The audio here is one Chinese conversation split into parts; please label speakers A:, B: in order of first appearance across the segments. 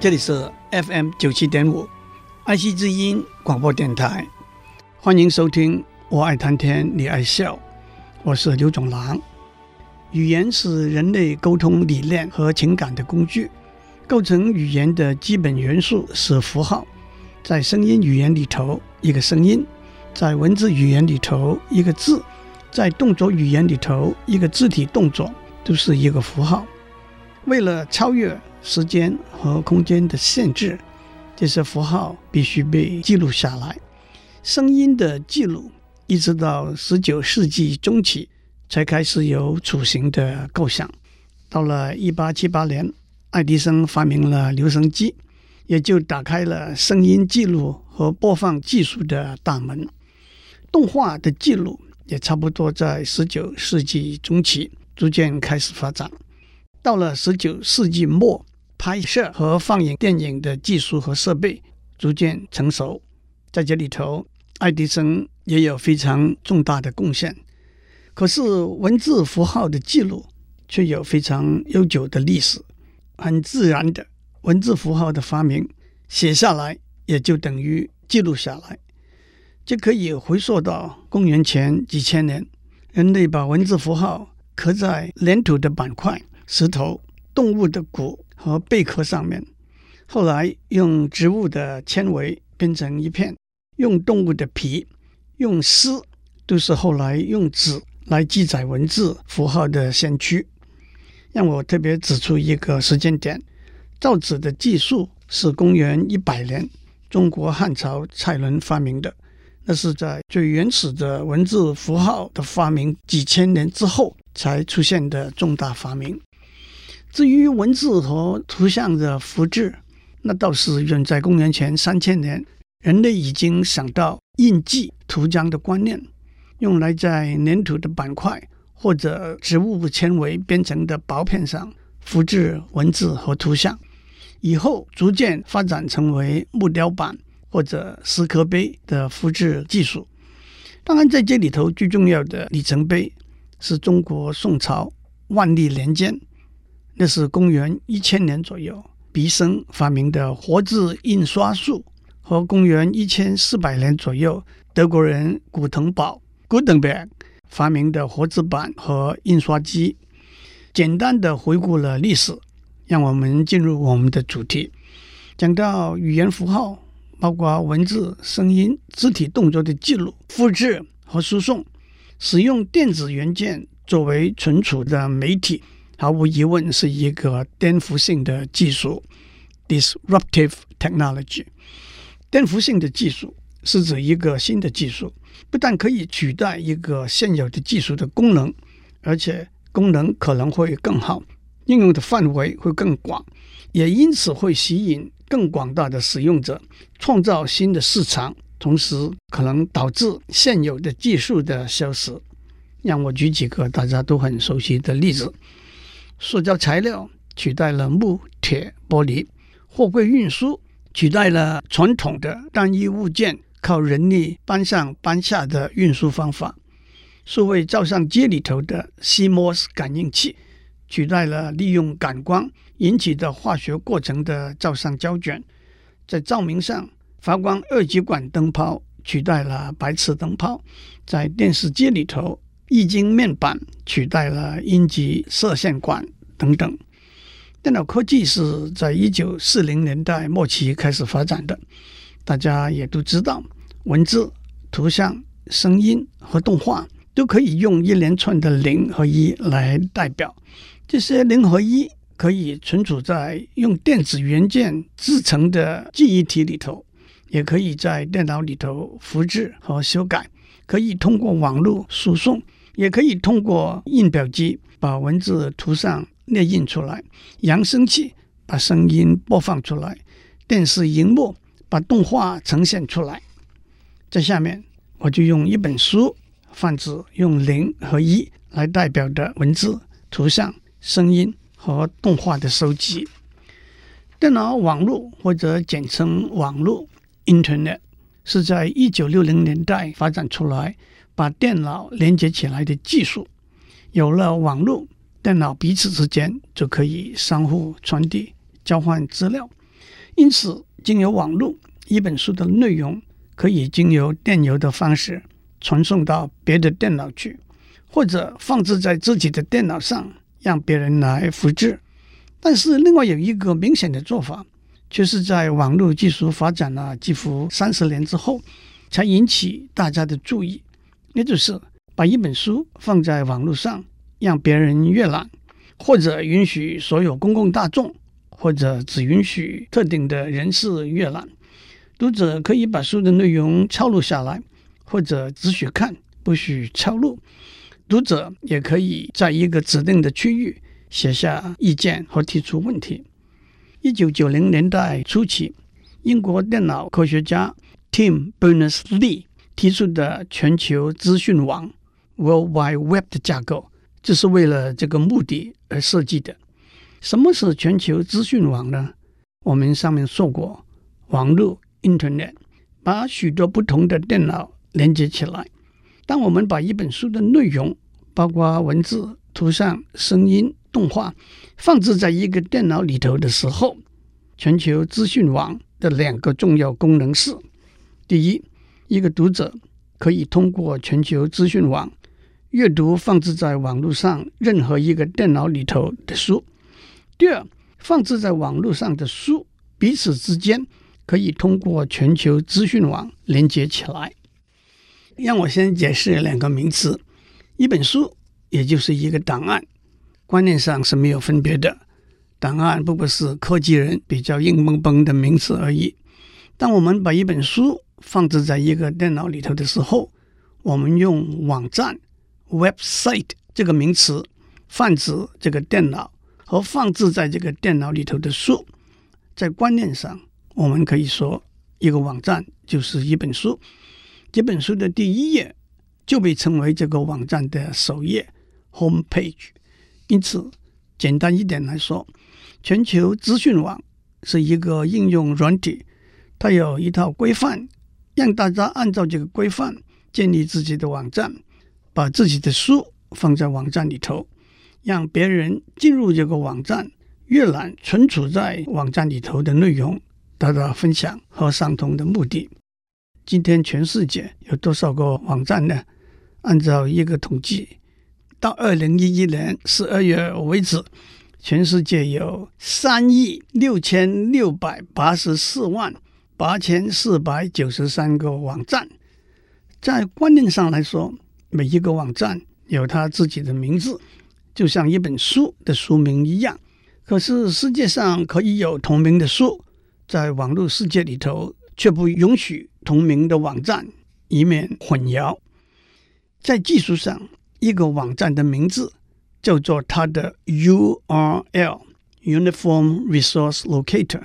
A: 这里是 FM 九七点五，爱惜之音广播电台，欢迎收听。我爱谈天，你爱笑，我是刘总郎。语言是人类沟通理念和情感的工具，构成语言的基本元素是符号。在声音语言里头，一个声音；在文字语言里头，一个字；在动作语言里头，一个肢体动作，都是一个符号。为了超越时间和空间的限制，这些符号必须被记录下来。声音的记录一直到十九世纪中期才开始有雏形的构想。到了一八七八年，爱迪生发明了留声机，也就打开了声音记录和播放技术的大门。动画的记录也差不多在十九世纪中期逐渐开始发展。到了十九世纪末，拍摄和放映电影的技术和设备逐渐成熟。在这里头，爱迪生也有非常重大的贡献。可是，文字符号的记录却有非常悠久的历史。很自然的，文字符号的发明，写下来也就等于记录下来。就可以回溯到公元前几千年，人类把文字符号刻在粘土的板块。石头、动物的骨和贝壳上面，后来用植物的纤维编成一片，用动物的皮、用丝，都是后来用纸来记载文字符号的先驱。让我特别指出一个时间点：造纸的技术是公元一百年，中国汉朝蔡伦发明的，那是在最原始的文字符号的发明几千年之后才出现的重大发明。至于文字和图像的复制，那倒是远在公元前三千年，人类已经想到印记图章的观念，用来在粘土的板块或者植物纤维编成的薄片上复制文字和图像。以后逐渐发展成为木雕板或者石刻碑的复制技术。当然，在这里头最重要的里程碑是中国宋朝万历年间。那是公元一千年左右，毕昇发明的活字印刷术，和公元一千四百年左右，德国人古腾堡 （Gutenberg） 发明的活字板和印刷机。简单的回顾了历史，让我们进入我们的主题。讲到语言符号，包括文字、声音、肢体动作的记录、复制和输送，使用电子元件作为存储的媒体。毫无疑问是一个颠覆性的技术 （disruptive technology）。颠覆性的技术是指一个新的技术，不但可以取代一个现有的技术的功能，而且功能可能会更好，应用的范围会更广，也因此会吸引更广大的使用者，创造新的市场，同时可能导致现有的技术的消失。让我举几个大家都很熟悉的例子。塑胶材料取代了木、铁、玻璃；货柜运输取代了传统的单一物件靠人力搬上搬下的运输方法；数位照相机里头的 CMOS 感应器取代了利用感光引起的化学过程的照相胶卷；在照明上，发光二极管灯泡取代了白炽灯泡；在电视机里头，液晶面板取代了阴极射线管等等。电脑科技是在一九四零年代末期开始发展的，大家也都知道，文字、图像、声音和动画都可以用一连串的零和一来代表。这些零和一可以存储在用电子元件制成的记忆体里头，也可以在电脑里头复制和修改，可以通过网络输送。也可以通过印表机把文字涂上列印出来，扬声器把声音播放出来，电视荧幕把动画呈现出来。在下面，我就用一本书，泛指用零和一来代表的文字、图像、声音和动画的收集。电脑网络或者简称网络 （Internet） 是在一九六零年代发展出来，把电脑连接起来的技术。有了网络，电脑彼此之间就可以相互传递、交换资料。因此，经由网络，一本书的内容可以经由电邮的方式传送到别的电脑去，或者放置在自己的电脑上，让别人来复制。但是，另外有一个明显的做法，却是在网络技术发展了几乎三十年之后，才引起大家的注意，也就是把一本书放在网络上，让别人阅览，或者允许所有公共大众，或者只允许特定的人士阅览。读者可以把书的内容抄录下来，或者只许看，不许抄录。读者也可以在一个指定的区域。写下意见和提出问题。一九九零年代初期，英国电脑科学家 Tim Berners-Lee 提出的全球资讯网 （World Wide Web） 的架构，就是为了这个目的而设计的。什么是全球资讯网呢？我们上面说过，网络 （Internet） 把许多不同的电脑连接起来。当我们把一本书的内容，包括文字、图像、声音，动画放置在一个电脑里头的时候，全球资讯网的两个重要功能是：第一，一个读者可以通过全球资讯网阅读放置在网络上任何一个电脑里头的书；第二，放置在网络上的书彼此之间可以通过全球资讯网连接起来。让我先解释两个名词：一本书，也就是一个档案。观念上是没有分别的，档案不过是科技人比较硬邦邦的名词而已。当我们把一本书放置在一个电脑里头的时候，我们用网站 （website） 这个名词泛指这个电脑和放置在这个电脑里头的书。在观念上，我们可以说，一个网站就是一本书，这本书的第一页就被称为这个网站的首页 （home page）。因此，简单一点来说，全球资讯网是一个应用软体，它有一套规范，让大家按照这个规范建立自己的网站，把自己的书放在网站里头，让别人进入这个网站阅览存储在网站里头的内容，达到分享和相同的目的。今天全世界有多少个网站呢？按照一个统计。到二零一一年十二月为止，全世界有三亿六千六百八十四万八千四百九十三个网站。在观念上来说，每一个网站有它自己的名字，就像一本书的书名一样。可是世界上可以有同名的书，在网络世界里头却不允许同名的网站，以免混淆。在技术上。一个网站的名字叫做它的 URL（Uniform Resource Locator），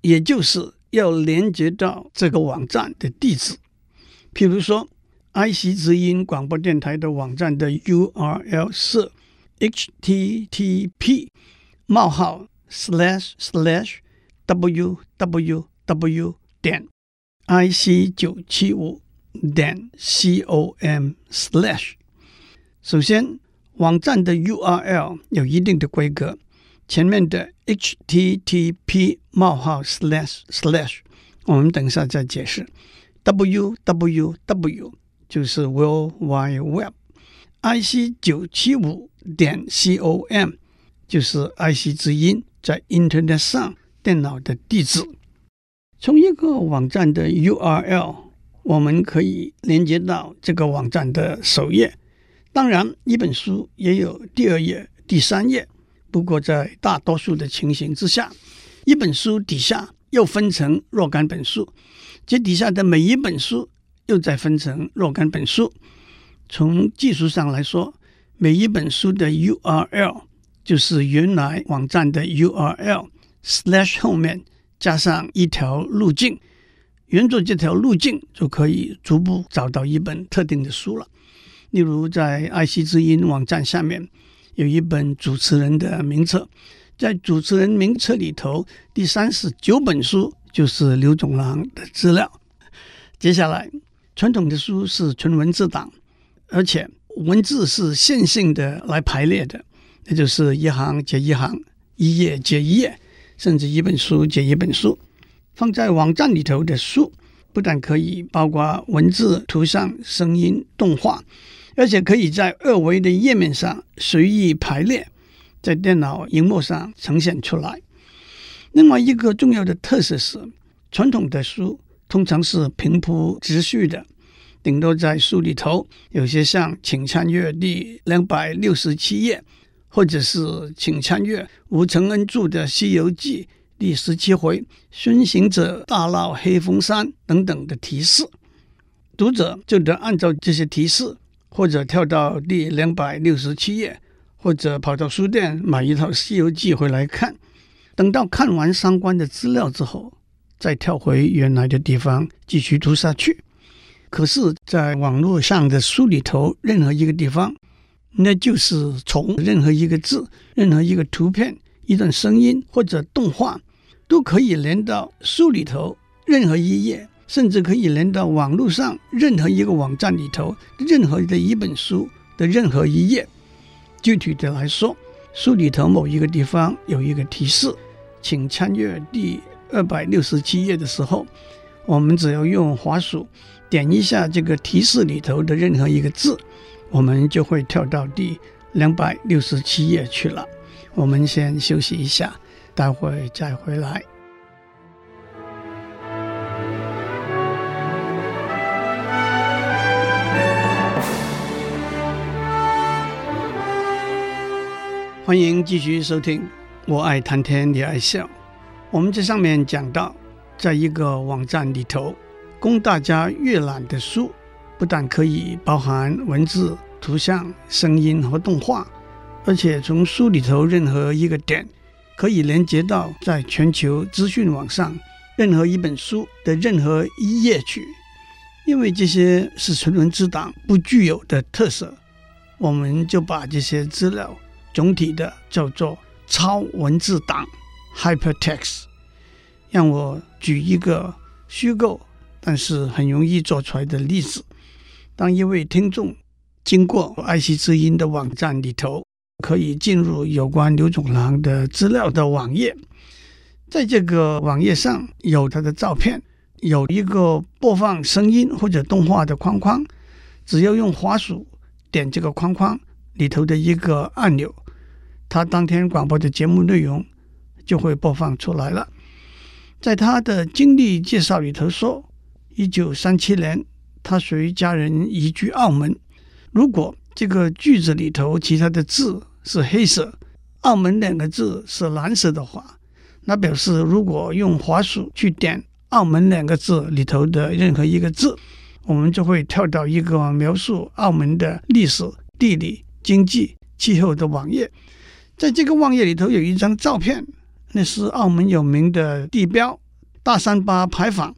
A: 也就是要连接到这个网站的地址。譬如说，IC 之音广播电台的网站的 URL 是 http: 冒号 slash slash www 点 ic 九七五点 com slash。首先，网站的 URL 有一定的规格，前面的 HTTP 冒号 slash slash 我们等一下再解释。www 就是 World Wide Web，IC 九七五点 com 就是 IC 之音在 Internet 上电脑的地址。从一个网站的 URL，我们可以连接到这个网站的首页。当然，一本书也有第二页、第三页。不过，在大多数的情形之下，一本书底下又分成若干本书，这底下的每一本书又再分成若干本书。从技术上来说，每一本书的 URL 就是原来网站的 URL slash 后面加上一条路径，沿着这条路径就可以逐步找到一本特定的书了。例如，在爱惜之音网站下面有一本主持人的名册，在主持人名册里头，第三十九本书就是刘总郎的资料。接下来，传统的书是纯文字档，而且文字是线性的来排列的，那就是一行接一行，一页接一页，甚至一本书接一本书。放在网站里头的书，不但可以包括文字、图像、声音、动画，而且可以在二维的页面上随意排列，在电脑荧幕上呈现出来。另外一个重要的特色是，传统的书。通常是平铺直叙的，顶多在书里头有些像“请参阅第两百六十七页”或者是“请参阅吴承恩著的《西游记》第十七回‘孙行者大闹黑风山’等等的提示，读者就得按照这些提示，或者跳到第两百六十七页，或者跑到书店买一套《西游记》回来看。等到看完相关的资料之后，再跳回原来的地方继续读下去。可是，在网络上的书里头，任何一个地方，那就是从任何一个字、任何一个图片、一段声音或者动画，都可以连到书里头任何一页，甚至可以连到网络上任何一个网站里头任何的一本书的任何一页。具体的来说，书里头某一个地方有一个提示，请参阅第。二百六十七页的时候，我们只要用滑鼠点一下这个提示里头的任何一个字，我们就会跳到第两百六十七页去了。我们先休息一下，待会再回来。欢迎继续收听，我爱谈天，你爱笑。我们这上面讲到，在一个网站里头，供大家阅览的书，不但可以包含文字、图像、声音和动画，而且从书里头任何一个点，可以连接到在全球资讯网上任何一本书的任何一页去。因为这些是纯文字档不具有的特色，我们就把这些资料总体的叫做超文字档。Hypertext，让我举一个虚构但是很容易做出来的例子。当一位听众经过爱惜之音的网站里头，可以进入有关刘总郎的资料的网页，在这个网页上有他的照片，有一个播放声音或者动画的框框，只要用滑鼠点这个框框里头的一个按钮，他当天广播的节目内容。就会播放出来了。在他的经历介绍里头说，一九三七年他随家人移居澳门。如果这个句子里头其他的字是黑色，澳门两个字是蓝色的话，那表示如果用滑鼠去点澳门两个字里头的任何一个字，我们就会跳到一个描述澳门的历史、地理、经济、气候的网页。在这个网页里头有一张照片。那是澳门有名的地标大三巴牌坊，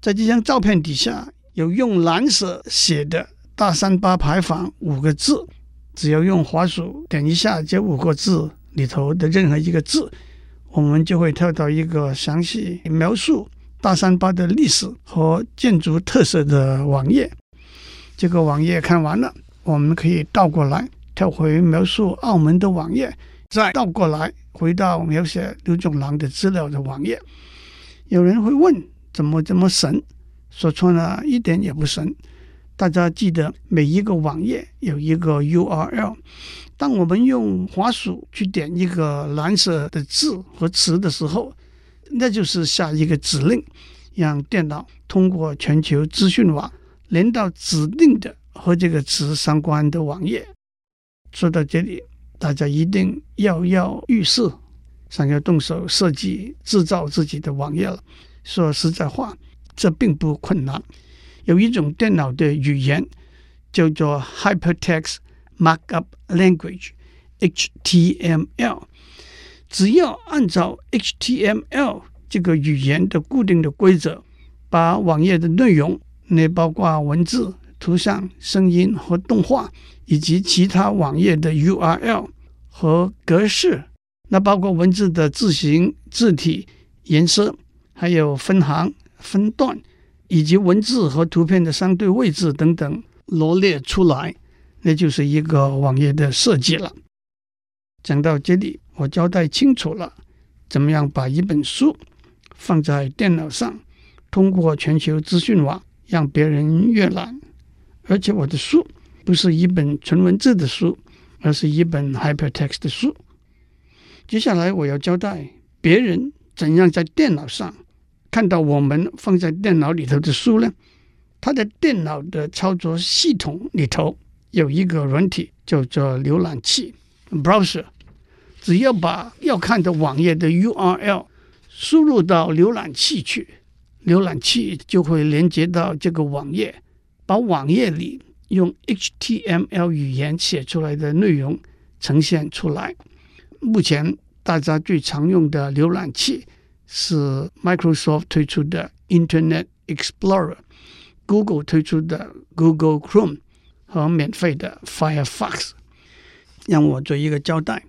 A: 在这张照片底下有用蓝色写的“大三巴牌坊”五个字，只要用滑鼠点一下这五个字里头的任何一个字，我们就会跳到一个详细描述大三巴的历史和建筑特色的网页。这个网页看完了，我们可以倒过来跳回描述澳门的网页，再倒过来。回到描写刘总郎的资料的网页，有人会问：怎么这么神？说错了一点也不神。大家记得每一个网页有一个 URL，当我们用滑鼠去点一个蓝色的字和词的时候，那就是下一个指令，让电脑通过全球资讯网连到指定的和这个词相关的网页。说到这里。大家一定跃跃欲试，想要动手设计、制造自己的网页了。说实在话，这并不困难。有一种电脑的语言叫做 Hypertext Markup Language（HTML），只要按照 HTML 这个语言的固定的规则，把网页的内容，那包括文字、图像、声音和动画，以及其他网页的 URL 和格式，那包括文字的字形、字体、颜色，还有分行、分段，以及文字和图片的相对位置等等，罗列出来，那就是一个网页的设计了。讲到这里，我交代清楚了，怎么样把一本书放在电脑上，通过全球资讯网让别人阅览。而且我的书不是一本纯文字的书，而是一本 hypertext 的书。接下来我要交代别人怎样在电脑上看到我们放在电脑里头的书呢？他的电脑的操作系统里头有一个软体叫做浏览器 （browser）。只要把要看的网页的 URL 输入到浏览器去，浏览器就会连接到这个网页，把网页里用 HTML 语言写出来的内容呈现出来。目前大家最常用的浏览器是 Microsoft 推出的 Internet Explorer，Google 推出的 Google Chrome 和免费的 Firefox。让我做一个交代。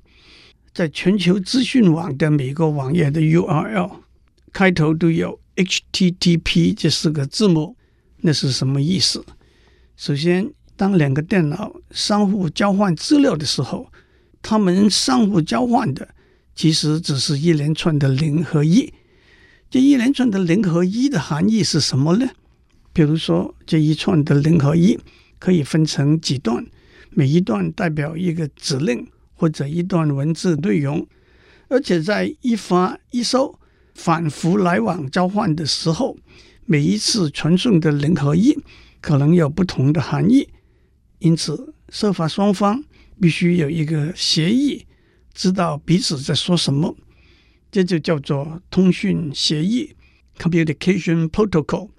A: 在全球资讯网的每个网页的 URL 开头都有 HTTP 这四个字母，那是什么意思？首先，当两个电脑相互交换资料的时候，他们相互交换的其实只是一连串的零和一。这一连串的零和一的含义是什么呢？比如说，这一串的零和一可以分成几段，每一段代表一个指令。或者一段文字内容，而且在一发一收反复来往交换的时候，每一次传送的零和一可能有不同的含义，因此设法双方必须有一个协议，知道彼此在说什么，这就叫做通讯协议 （Communication Protocol）。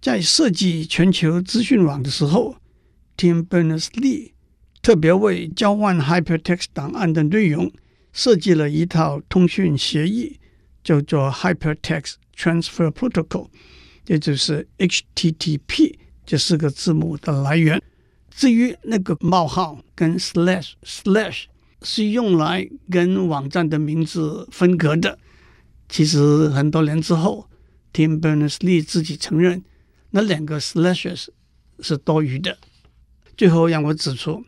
A: 在设计全球资讯网的时候，Tim Berners-Lee。特别为交换 hypertext 档案的内容设计了一套通讯协议，叫做 Hypertext Transfer Protocol，也就是 HTTP 这四个字母的来源。至于那个冒号跟 slash slash 是用来跟网站的名字分隔的。其实很多年之后，Tim Berners-Lee 自己承认那两个 slashes 是多余的。最后让我指出。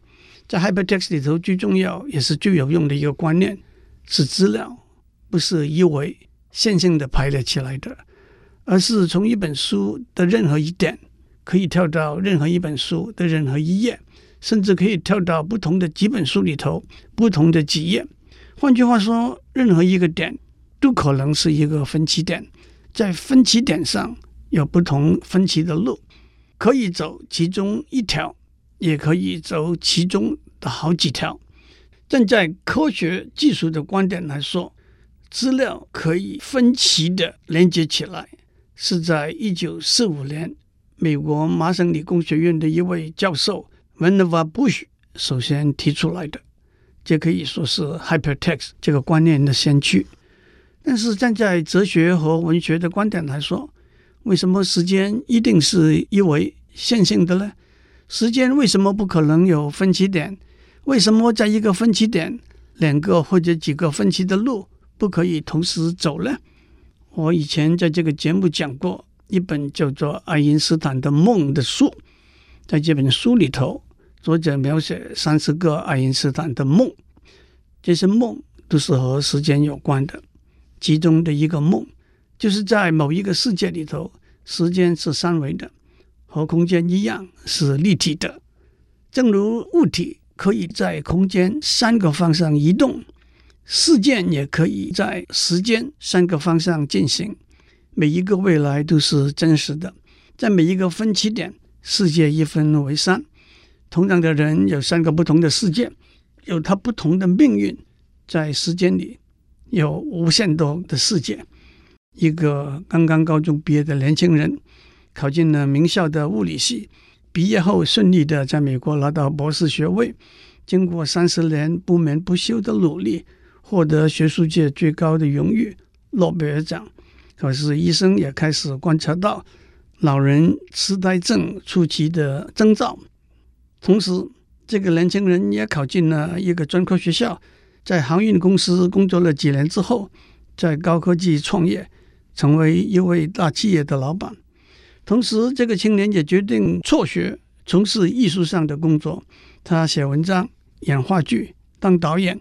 A: 在 Hypertext 里头，最重要也是最有用的一个观念是资料不是一维线性的排列起来的，而是从一本书的任何一点可以跳到任何一本书的任何一页，甚至可以跳到不同的几本书里头不同的几页。换句话说，任何一个点都可能是一个分歧点，在分歧点上有不同分歧的路，可以走其中一条。也可以走其中的好几条。站在科学技术的观点来说，资料可以分歧的连接起来，是在一九四五年美国麻省理工学院的一位教授 Vannevar Bush 首先提出来的。这可以说是 Hypertext 这个观念的先驱。但是站在哲学和文学的观点来说，为什么时间一定是一维线性的呢？时间为什么不可能有分歧点？为什么在一个分歧点，两个或者几个分歧的路不可以同时走呢？我以前在这个节目讲过一本叫做《爱因斯坦的梦》的书，在这本书里头，作者描写三十个爱因斯坦的梦，这些梦都是和时间有关的。其中的一个梦，就是在某一个世界里头，时间是三维的。和空间一样是立体的，正如物体可以在空间三个方向移动，事件也可以在时间三个方向进行。每一个未来都是真实的，在每一个分歧点，世界一分为三。同样的人有三个不同的世界，有他不同的命运。在时间里有无限多的世界。一个刚刚高中毕业的年轻人。考进了名校的物理系，毕业后顺利的在美国拿到博士学位。经过三十年不眠不休的努力，获得学术界最高的荣誉诺贝尔奖。可是医生也开始观察到老人痴呆症初期的征兆。同时，这个年轻人也考进了一个专科学校，在航运公司工作了几年之后，在高科技创业，成为一位大企业的老板。同时，这个青年也决定辍学，从事艺术上的工作。他写文章、演话剧、当导演，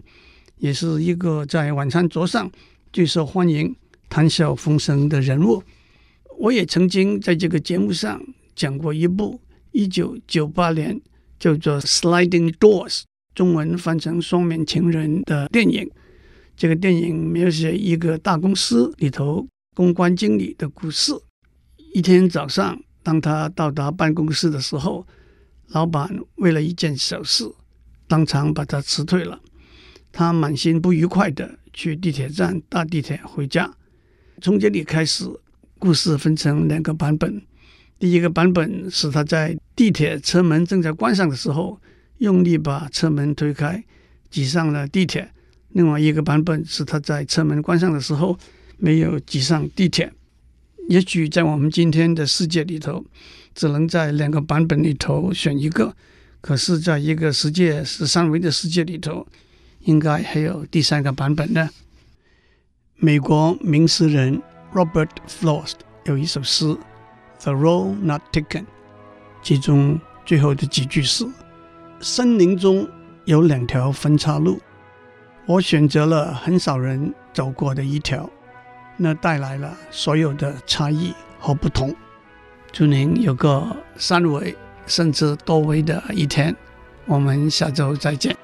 A: 也是一个在晚餐桌上最受欢迎、谈笑风生的人物。我也曾经在这个节目上讲过一部一九九八年叫做《Sliding Doors》中文翻成《双面情人》的电影。这个电影描写一个大公司里头公关经理的故事。一天早上，当他到达办公室的时候，老板为了一件小事，当场把他辞退了。他满心不愉快地去地铁站搭地铁回家。从这里开始，故事分成两个版本。第一个版本是他在地铁车门正在关上的时候，用力把车门推开，挤上了地铁；另外一个版本是他在车门关上的时候，没有挤上地铁。也许在我们今天的世界里头，只能在两个版本里头选一个。可是，在一个世界十三维的世界里头，应该还有第三个版本呢。美国名诗人 Robert Frost 有一首诗《The Road Not Taken》，其中最后的几句是：“森林中有两条分岔路，我选择了很少人走过的一条。”那带来了所有的差异和不同。祝您有个三维甚至多维的一天。我们下周再
B: 见。